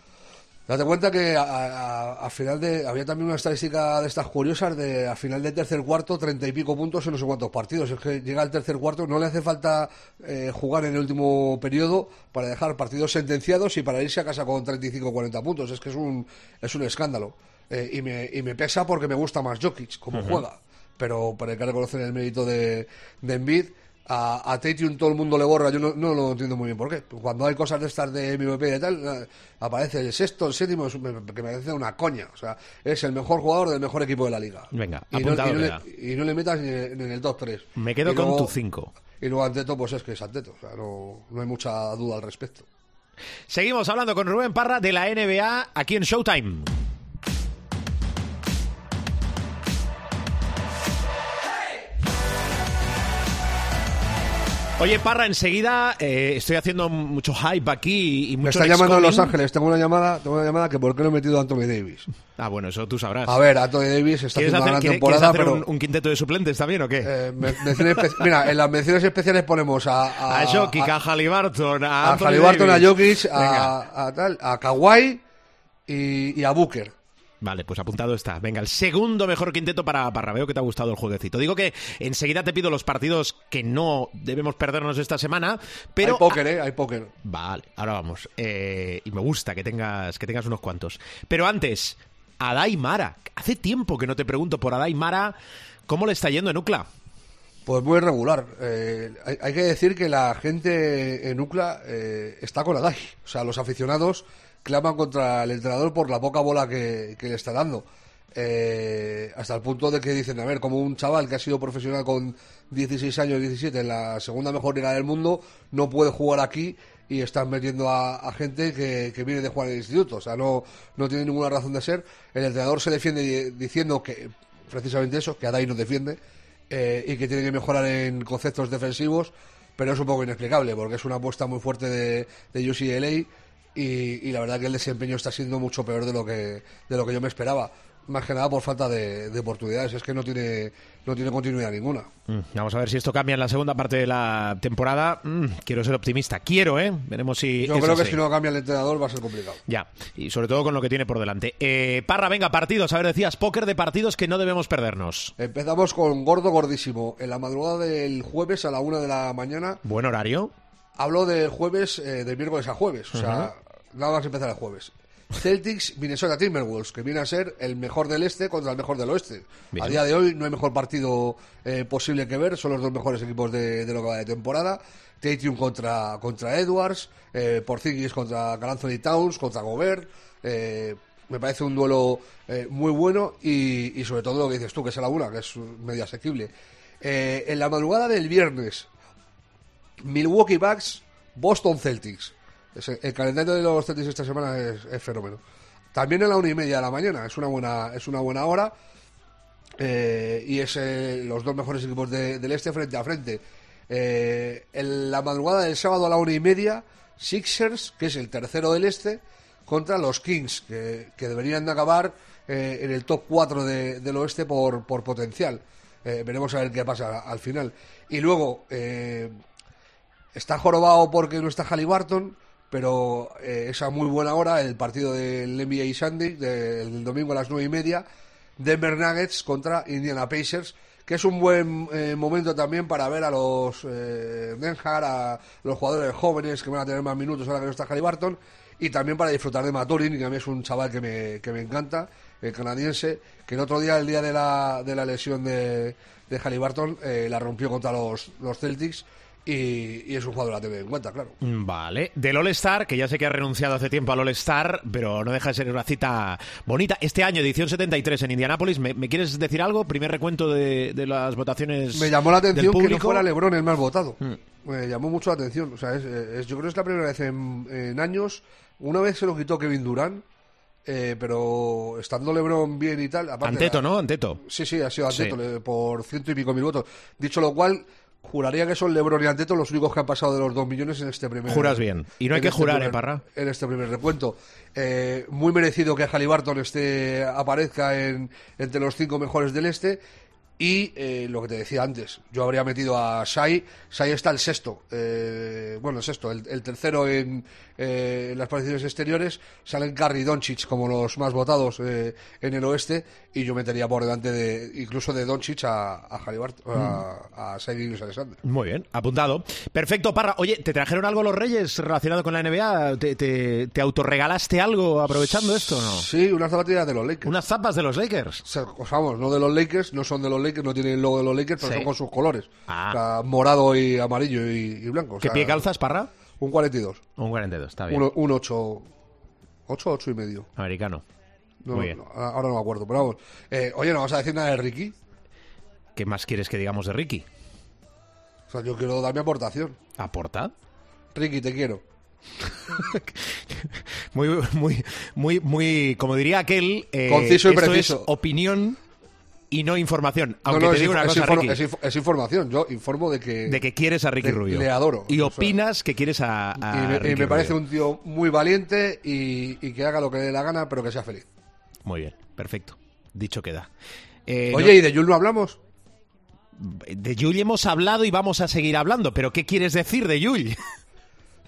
Date cuenta que a, final de. Había también una estadística de estas curiosas de a final del tercer cuarto, treinta y pico puntos en no sé cuántos partidos. Es que llega al tercer cuarto, no le hace falta eh, jugar en el último periodo para dejar partidos sentenciados y para irse a casa con 35 o 40 puntos. Es que es un, es un escándalo. Eh, y, me, y me pesa porque me gusta más Jokic como juega. Pero, para hay que reconocer el mérito de, de Embiid a, a todo el mundo le borra, yo no, no, lo entiendo muy bien por qué. Cuando hay cosas de estas de MVP y tal, eh, aparece el sexto, el séptimo, que me parece una coña. O sea, es el mejor jugador del mejor equipo de la liga. Venga, y, no, y, no, le, metas ni en, el top 3. Me quedo con tu 5. Y luego Anteto, pues es que es Anteto. O sea, no, no hay mucha duda al respecto. Seguimos hablando con Rubén Parra de la NBA aquí en Showtime. Oye, Parra, enseguida eh, estoy haciendo mucho hype aquí y mucho Me está llamando en Los Ángeles, tengo una llamada, tengo una llamada que por qué no he metido a Anthony Davis. Ah, bueno, eso tú sabrás. A ver, Anthony Davis está haciendo una gran temporada, ¿quieres hacer un, quinteto de suplentes también o qué? Eh, mira, en las menciones especiales ponemos a... A, a Jokic, a, Halliburton, a A Halliburton, a Jokic, a, a, tal, a Kawhi y, y a Booker. Vale, pues apuntado está. Venga, el segundo mejor quinteto para Parra. Veo que te ha gustado el jueguecito. Digo que enseguida te pido los partidos que no debemos perdernos esta semana, pero... Hay póker, ¿eh? Hay póker. Vale, ahora vamos. Eh, y me gusta que tengas, que tengas unos cuantos. Pero antes, Adai Mara. Hace tiempo que no te pregunto por Adai Mara. ¿Cómo le está yendo en UCLA? Pues muy regular. Eh, hay, que decir que la gente en UCLA eh, está con Adai. O sea, los aficionados claman contra el entrenador por la poca bola que, le está dando. Eh, hasta el punto de que dicen, a ver, como un chaval que ha sido profesional con 16 años, 17, en la segunda mejor liga del mundo, no puede jugar aquí y están metiendo a, gente que, viene de jugar en el instituto. O sea, no, no tiene ninguna razón de ser. El entrenador se defiende diciendo que, precisamente eso, que Adai no defiende eh, y que tiene que mejorar en conceptos defensivos, pero es un poco inexplicable porque es una apuesta muy fuerte de, de UCLA y, la verdad que el desempeño está siendo mucho peor de lo que, de lo que yo me esperaba. Más que nada por falta de, oportunidades, es que no tiene, no tiene continuidad ninguna. Mm, vamos a ver si esto cambia en la segunda parte de la temporada. Mm, quiero ser optimista, quiero, ¿eh? Veremos si. Yo creo que si no cambia el entrenador va a ser complicado. Ya, y sobre todo con lo que tiene por delante. Eh, Parra, venga, partidos. A ver, decías, póker de partidos que no debemos perdernos. Empezamos con gordo, gordísimo. En la madrugada del jueves a la una de la mañana. Buen horario. Hablo del jueves, eh, del miércoles a jueves, o sea, nada más empezar el jueves. Celtics, Minnesota Timberwolves, que viene a ser el mejor del este contra el mejor del oeste. A día de hoy no hay mejor partido eh, posible que ver, son los dos mejores equipos de, lo que va de temporada. Tatum contra, contra Edwards, eh, Porzingis contra Anthony Towns, contra Gobert. Eh, me parece un duelo eh, muy bueno y, y, sobre todo lo que dices tú, que es la una, que es medio asequible. en la madrugada del viernes, Milwaukee Bucks, Boston Celtics. El calendario de los Celtics esta semana es, fenómeno. También a la una y media de la mañana, es una buena, es una buena hora. Eh, y es eh, los dos mejores equipos del este frente a frente. Eh, en la madrugada del sábado a la una y media, Sixers, que es el tercero del este, contra los Kings, que, deberían de acabar en el top 4 de- del oeste por, por potencial. Veremos a ver qué pasa al final. Y luego, está jorobado porque no está Halliburton, pero eh, es a muy buena hora el partido del NBA Sunday, del domingo a las nueve y media, Denver Nuggets contra Indiana Pacers, que es un buen eh, momento también para ver a los eh, a los jugadores jóvenes que van a tener más minutos ahora que no está Halliburton, y también para disfrutar de Maturin, que a mí es un chaval que me, que me encanta, el canadiense, que el otro día, el día de la, de la lesión de, de Halliburton, eh, la rompió contra los, los Celtics, y, y es un jugador a tener en cuenta, claro. Vale. Del All-Star, que ya sé que ha renunciado hace tiempo al All-Star, pero no deja de ser una cita bonita. Este año, edición 73 en Indianápolis, ¿me, me quieres decir algo? Primer recuento de, de las votaciones. Me llamó la atención que no fuera LeBron el más votado. Me llamó mucho la atención. O sea, es, es- yo creo que es la primera vez en, en años. Una vez se lo quitó Kevin Durant, eh, pero estando LeBron bien y tal. aparte Anteto, ¿no? Anteto. Sí, sí, ha sido Anteto Sí. por ciento y pico mil votos. Dicho lo cual, juraría que son LeBron y Anteto los únicos que han pasado de los dos millones en este primer. Juras bien. Y no hay que este jurar, primer- ¿eh, Parra? En este primer recuento. Eh, muy merecido que Halliburton esté, aparezca en, entre los cinco mejores del este. Y eh, lo que te decía antes, yo habría metido a Shai. Shai está el sexto, eh, bueno, el sexto, el, el tercero en, eh, en las posiciones exteriores. Salen Curry y Doncic como los más votados eh, en el oeste. Y yo metería por delante de incluso de Doncic a, a Halliburton, a, a Shai Alexander. Muy bien, apuntado. Perfecto, Parra. Oye, ¿te trajeron algo los Reyes relacionado con la NBA? ¿Te, te, te autorregalaste algo aprovechando esto o no? Sí, unas zapatillas de los Lakers. Unas zapas de los Lakers. O sea, vamos, no de los Lakers, no son de los Lakers, no tienen el logo de los Lakers, pero Sí. son con sus colores. Ah. O sea, morado y amarillo y, y blanco. o ¿Qué pie calzas, Parra? Un 42. Un 42, está bien. Un, un 8. 8, 8 y medio. Americano. No, Muy bien. no, ahora no me acuerdo, pero vamos. Eh, oye, ¿no vas a decir nada de Ricky? ¿Qué más quieres que digamos de Ricky? O sea, yo quiero dar mi aportación. ¿Aporta? Ricky, te quiero. Muy, muy, muy, muy, como diría aquel, eh, Conciso y esto preciso. es opinión y no información. Aunque no, no, te es, digo una cosa, Ricky, es inf- es información. Yo informo de que. de que quieres a Ricky de- Rubio. le adoro. Y O sea, opinas que quieres a, a y me, y me parece Rubio. un tío muy valiente y, y que haga lo que le dé la gana, pero que sea feliz. Muy bien, perfecto. Dicho queda. Eh, Oye, ¿y de Jules no hablamos? de Yul hemos hablado y vamos a seguir hablando, pero ¿qué quieres decir de Yul?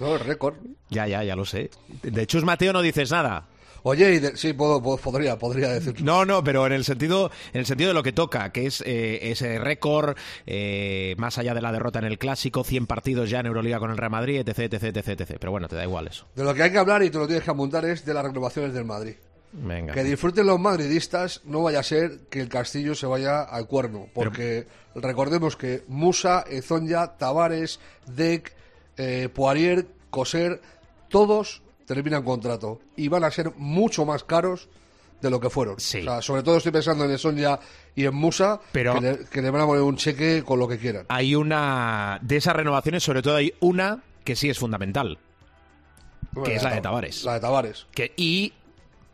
No, el récord. ya, ya, ya lo sé. De Chus Mateo no dices nada. Oye, y de- sí, puedo, puedo- podría, podría decirlo. No, no, pero en el sentido, en el sentido de lo que toca, que es eh, ese récord, eh, más allá de la derrota en el clásico, 100 partidos ya en Euroliga con el Real Madrid, etc, etc, etc, etc. Pero bueno, te da igual eso. De lo que hay que hablar y te lo tienes que apuntar es de las renovaciones del Madrid. Venga. Que disfruten los madridistas, no vaya a ser que el Castillo se vaya al cuerno. Porque recordemos que Musa, Ezonja, Tavares, Deck, eh, Poirier, Coser, todos terminan contrato. Y van a ser mucho más caros de lo que fueron. Sí. O sea, sobre todo estoy pensando en Ezonja y en Musa, Pero- que, le, que le van a poner un cheque con lo que quieran. Hay una, de esas renovaciones, sobre todo hay una que sí es fundamental. que es la de Tavares. La de Tavares. Que, y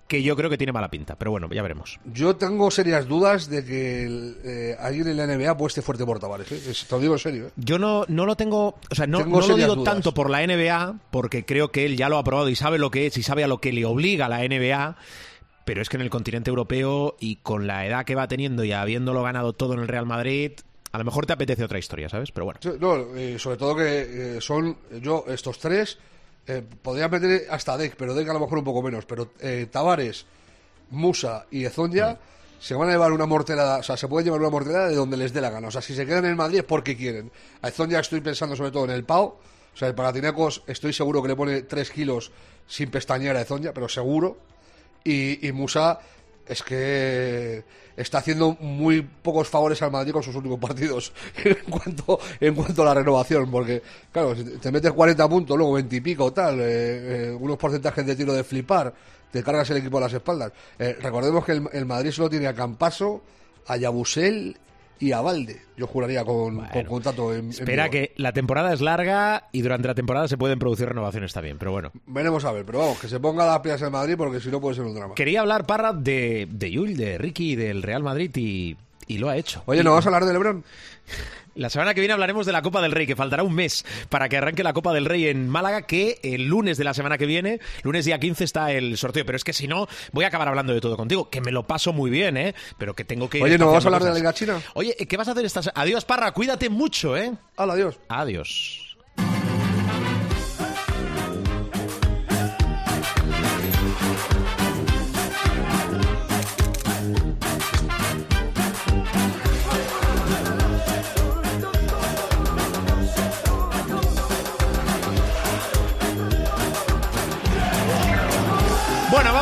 que yo creo que tiene mala pinta, pero bueno, ya veremos. Yo tengo serias dudas de que el, eh, alguien en la NBA apueste fuerte por Tavares. ¿eh? Te lo digo en serio. ¿eh? Yo no, no lo tengo, o sea, no, no lo digo dudas. tanto por la NBA, porque creo que él ya lo ha probado y sabe lo que es y sabe a lo que le obliga la NBA, pero es que en el continente europeo y con la edad que va teniendo y habiéndolo ganado todo en el Real Madrid, a lo mejor te apetece otra historia, ¿sabes? Pero bueno. No, eh, sobre todo que eh, son yo estos tres eh, podría meter hasta Deck, pero Deck a lo mejor un poco menos. Pero eh, Tavares, Musa y Ezonja se van a llevar una morterada, o sea, se pueden llevar una morterada de donde les dé la gana. O sea, si se quedan en Madrid es porque quieren. A Ezonja estoy pensando sobre todo en el Pau. O sea, el Panathinaikos estoy seguro que le pone 3 kilos sin pestañear a Ezonja, pero seguro. Y, y Musa es que está haciendo muy pocos favores al Madrid con sus últimos partidos en cuanto en cuanto a la renovación porque claro te metes 40 puntos luego 20 y pico tal eh, eh, unos porcentajes de tiro de flipar te cargas el equipo a las espaldas. Eh, recordemos que el, el Madrid solo tiene a Campaso a Yabusel y a Valde yo juraría con, con Bueno, contrato en, en Espera vigor. que la temporada es larga y durante la temporada se pueden producir renovaciones también, pero bueno. veremos a ver pero vamos que se ponga las pilas en Madrid porque si no puede ser un drama Quería hablar, Parra, de, de Yul, de Ricky, del Real Madrid y, y lo ha hecho. oye ¿no vas a hablar de Lebron? La semana que viene hablaremos de la Copa del Rey, que faltará un mes para que arranque la Copa del Rey en Málaga, que el lunes de la semana que viene, lunes día 15, está el sorteo. Pero es que si no, voy a acabar hablando de todo contigo, que me lo paso muy bien, ¿eh? Pero que tengo que... Oye, ¿no vamos a hablar de la Liga China? Oye, ¿qué vas a hacer esta Adiós, Parra, cuídate mucho, ¿eh? Hola, adiós. Adiós.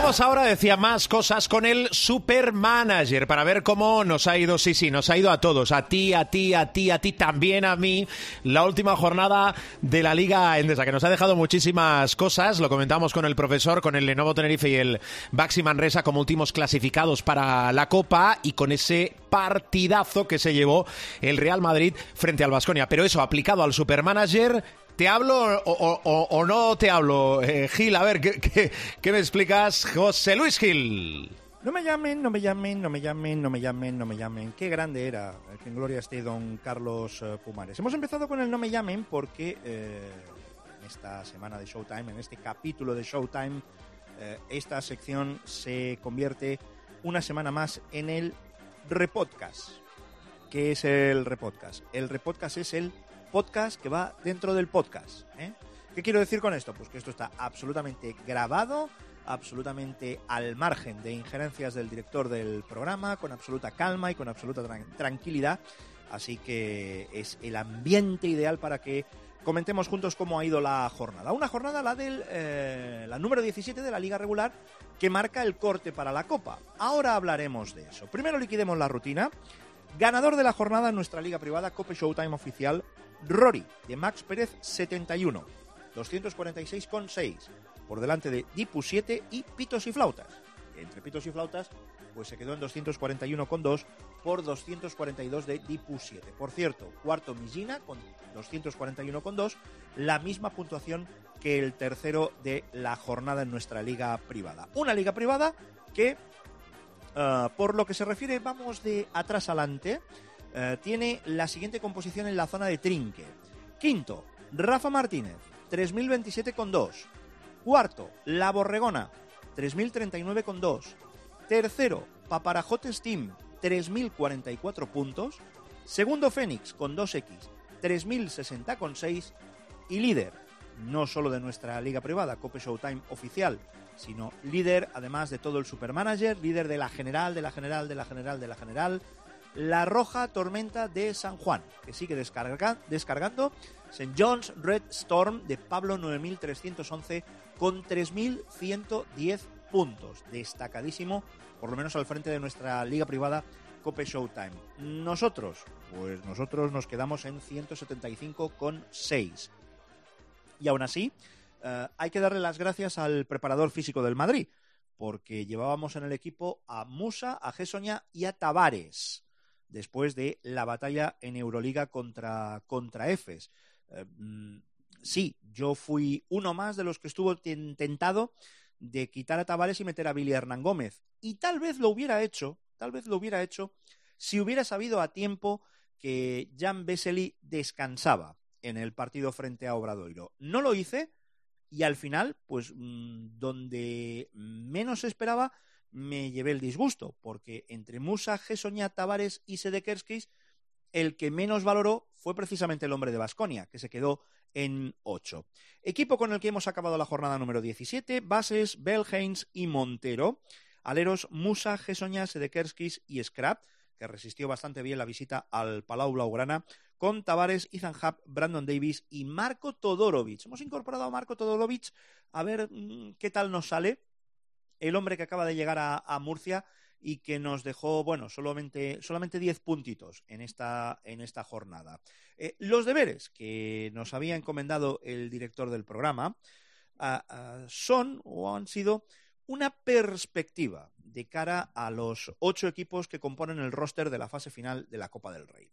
Vamos ahora, decía más cosas con el Supermanager para ver cómo nos ha ido, sí, sí, nos ha ido a todos, a ti, a ti, a ti, a ti, también a mí, la última jornada de la Liga Endesa, que nos ha dejado muchísimas cosas, lo comentamos con el profesor, con el Lenovo Tenerife y el Baxi Manresa como últimos clasificados para la Copa y con ese partidazo que se llevó el Real Madrid frente al Vasconia. Pero eso, aplicado al Supermanager, ¿Te hablo o, no te hablo? Eh, Gil, a ver, ¿qué, me explicas? José Luis Gil. No me llamen, no me llamen, no me llamen, no me llamen, no me llamen. Qué grande era, eh, que en gloria esté don Carlos eh, Pumares. Hemos empezado con el no me llamen porque en esta semana de Showtime, en este capítulo de Showtime, esta sección se convierte una semana más en el repodcast. ¿Qué es el repodcast? El repodcast es el podcast que va dentro del podcast. ¿eh? ¿Qué quiero decir con esto? Pues que esto está absolutamente grabado, absolutamente al margen de injerencias del director del programa, con absoluta calma y con absoluta tranquilidad. Así que es el ambiente ideal para que comentemos juntos cómo ha ido la jornada. Una jornada, la del eh, la número 17 de la liga regular, que marca el corte para la Copa. Ahora hablaremos de eso. Primero liquidemos la rutina. Ganador de la jornada en nuestra liga privada, Cope Showtime oficial, Rory, de Max Pérez 71, 246,6, por delante de Dipu 7 y Pitos y Flautas. Entre Pitos y Flautas, pues se quedó en 241,2 por 242 de Dipu 7. Por cierto, cuarto Millina con 241,2, la misma puntuación que el tercero de la jornada en nuestra liga privada. Una liga privada que, eh, por lo que se refiere, vamos de atrás adelante. Eh, tiene la siguiente composición en la zona de trinque. Quinto, Rafa Martínez, 3027,2. Cuarto, La Borregona, 3039,2. Tercero, Paparajotes Team, 3044 puntos. Segundo, Fénix, con 2X, 3060,6. Y líder, no solo de nuestra liga privada, Cope Showtime oficial, sino líder además de todo el Supermanager, líder de la general, de la general, de la general, de la general, la Roja Tormenta de San Juan, que sigue descargando. St. John's Red Storm de Pablo 9311 con 3110 puntos. Destacadísimo, por lo menos al frente de nuestra liga privada Cope Showtime. Nosotros, pues nosotros nos quedamos en 175,6. Y aún así, eh, hay que darle las gracias al preparador físico del Madrid, porque llevábamos en el equipo a Musa, a Gesoña y a Tavares después de la batalla en Euroliga contra, contra Efes. Eh, mm, sí, yo fui uno más de los que estuvo tentado de quitar a Tavares y meter a Billy Hernán Gómez. Y tal vez lo hubiera hecho, tal vez lo hubiera hecho, si hubiera sabido a tiempo que Jan Vesely descansaba en el partido frente a Obradoiro. No lo hice y al final, pues mm, donde menos esperaba, me llevé el disgusto, porque entre Musa, Gesoña, Tavares y Sedekerskis, el que menos valoró fue precisamente el hombre de Basconia, que se quedó en 8. Equipo con el que hemos acabado la jornada número 17, bases Belhains y Montero, aleros Musa, Gesoña, Sedekerskis y Scrap, que resistió bastante bien la visita al Palau Blaugrana, con Tavares, Ethan Hub, Brandon Davis y Marco Todorovic. Hemos incorporado a Marco Todorovic a ver mm, qué tal nos sale el hombre que acaba de llegar a, Murcia y que nos dejó, bueno, solamente, solamente 10 puntitos en esta, en esta jornada. Eh, los deberes que nos había encomendado el director del programa ah, ah, son o han sido una perspectiva de cara a los ocho equipos que componen el roster de la fase final de la Copa del Rey.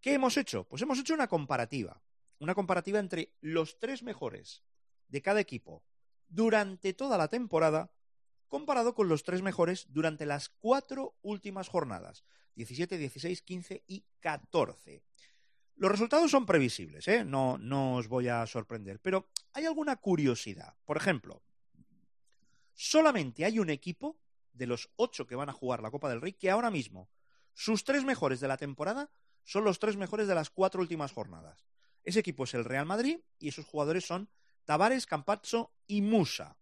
¿Qué hemos hecho? Pues hemos hecho una comparativa, una comparativa entre los tres mejores de cada equipo durante toda la temporada comparado con los tres mejores durante las cuatro últimas jornadas, 17, 16, 15 y 14. Los resultados son previsibles, ¿eh? no, os voy a sorprender, pero hay alguna curiosidad. Por ejemplo, solamente hay un equipo de los ocho que van a jugar la Copa del Rey que ahora mismo sus tres mejores de la temporada son los tres mejores de las cuatro últimas jornadas. Ese equipo es el Real Madrid y esos jugadores son Tavares, Campazzo y Musa.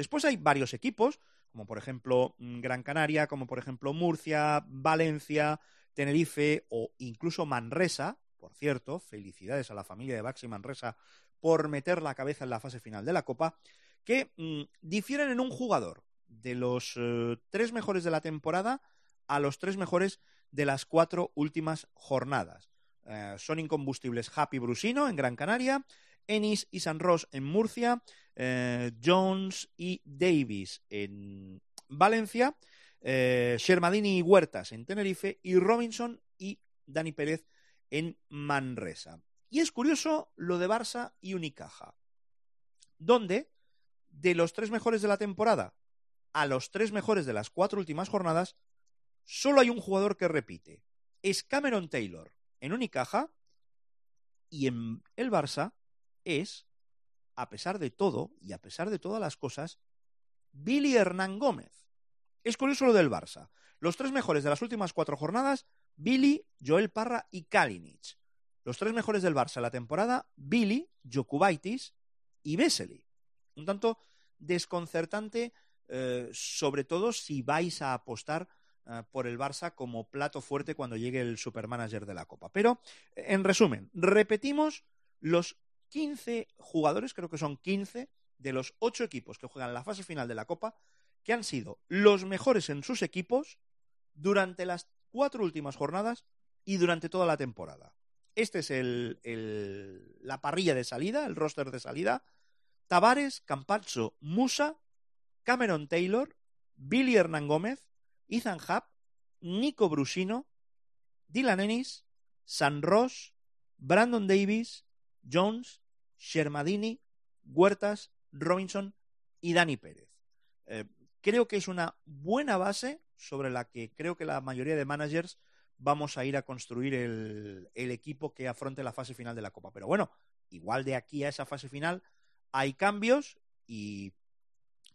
Después hay varios equipos, como por ejemplo mm, Gran Canaria, como por ejemplo Murcia, Valencia, Tenerife o incluso Manresa. Por cierto, felicidades a la familia de Baxi Manresa por meter la cabeza en la fase final de la Copa, que mm, difieren en un jugador de los eh, tres mejores de la temporada a los tres mejores de las cuatro últimas jornadas. Eh, son incombustibles Happy Brusino en Gran Canaria, Ennis y San Ross en Murcia, eh, Jones y Davis en Valencia, Shermadini y Huertas en Tenerife y Robinson y Dani Pérez en Manresa. Y es curioso lo de Barça y Unicaja, donde de los tres mejores de la temporada a los tres mejores de las cuatro últimas jornadas, solo hay un jugador que repite. Es Cameron Taylor en Unicaja y en el Barça es, a pesar de todo y a pesar de todas las cosas, Billy Hernán Gómez. Es curioso lo del Barça. Los tres mejores de las últimas cuatro jornadas, Billy, Joel Parra y Kalinic. Los tres mejores del Barça la temporada, Billy, Jokubaitis y Vesely. Un tanto desconcertante eh, sobre todo si vais a apostar eh, por el Barça como plato fuerte cuando llegue el supermanager de la Copa. Pero, en resumen, repetimos los 15 jugadores, creo que son 15 de los 8 equipos que juegan la fase final de la Copa, que han sido los mejores en sus equipos durante las cuatro últimas jornadas y durante toda la temporada. Este es el, la parrilla de salida, el roster de salida. Tavares, Campazzo, Musa, Cameron Taylor, Billy Hernán Gómez, Ethan Happ, Nico Brusino, Dylan Ennis, San Ross, Brandon Davis, Jones, Shermadini, Huertas, Robinson y Dani Pérez. Eh, creo que es una buena base sobre la que creo que la mayoría de managers vamos a ir a construir el, el, equipo que afronte la fase final de la Copa. Pero bueno, igual de aquí a esa fase final hay cambios y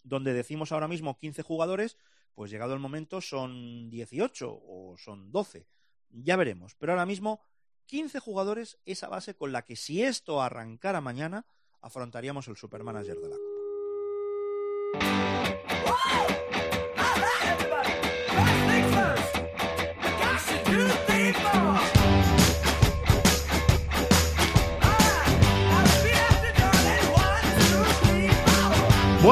donde decimos ahora mismo 15 jugadores, pues llegado el momento son 18 o son 12. Ya veremos. Pero ahora mismo 15 jugadores, esa base con la que si esto arrancara mañana, afrontaríamos el Supermanager de la Copa.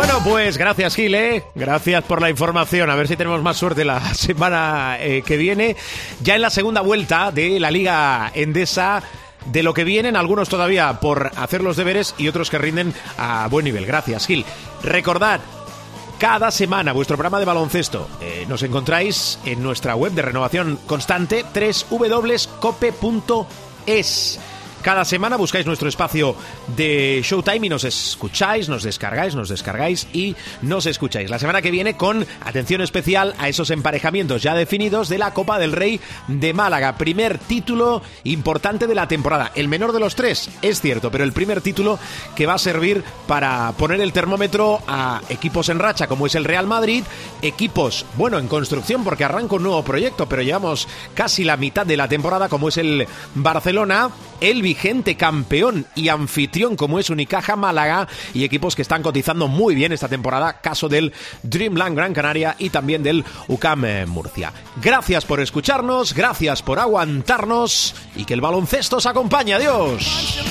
Bueno, pues gracias Gile, gracias por la información. A ver si tenemos más suerte la semana eh, que viene. Ya en la segunda vuelta de la Liga Endesa de lo que vienen, algunos todavía por hacer los deberes y otros que rinden a buen nivel. Gracias, Gil. Recordad, cada semana vuestro programa de baloncesto eh, nos encontráis en nuestra web de renovación constante www.cope.es. Cada semana buscáis nuestro espacio de Showtime y nos escucháis, nos descargáis, nos descargáis y nos escucháis. La semana que viene con atención especial a esos emparejamientos ya definidos de la Copa del Rey de Málaga. Primer título importante de la temporada. El menor de los tres, es cierto, pero el primer título que va a servir para poner el termómetro a equipos en racha como es el Real Madrid, equipos, bueno, en construcción porque arranca un nuevo proyecto, pero llevamos casi la mitad de la temporada como es el Barcelona, el vigente campeón y anfitrión como es Unicaja Málaga y equipos que están cotizando muy bien esta temporada, caso del Dreamland Gran Canaria y también del UCAM Murcia. Gracias por escucharnos, gracias por aguantarnos y que el baloncesto os acompañe. Adiós.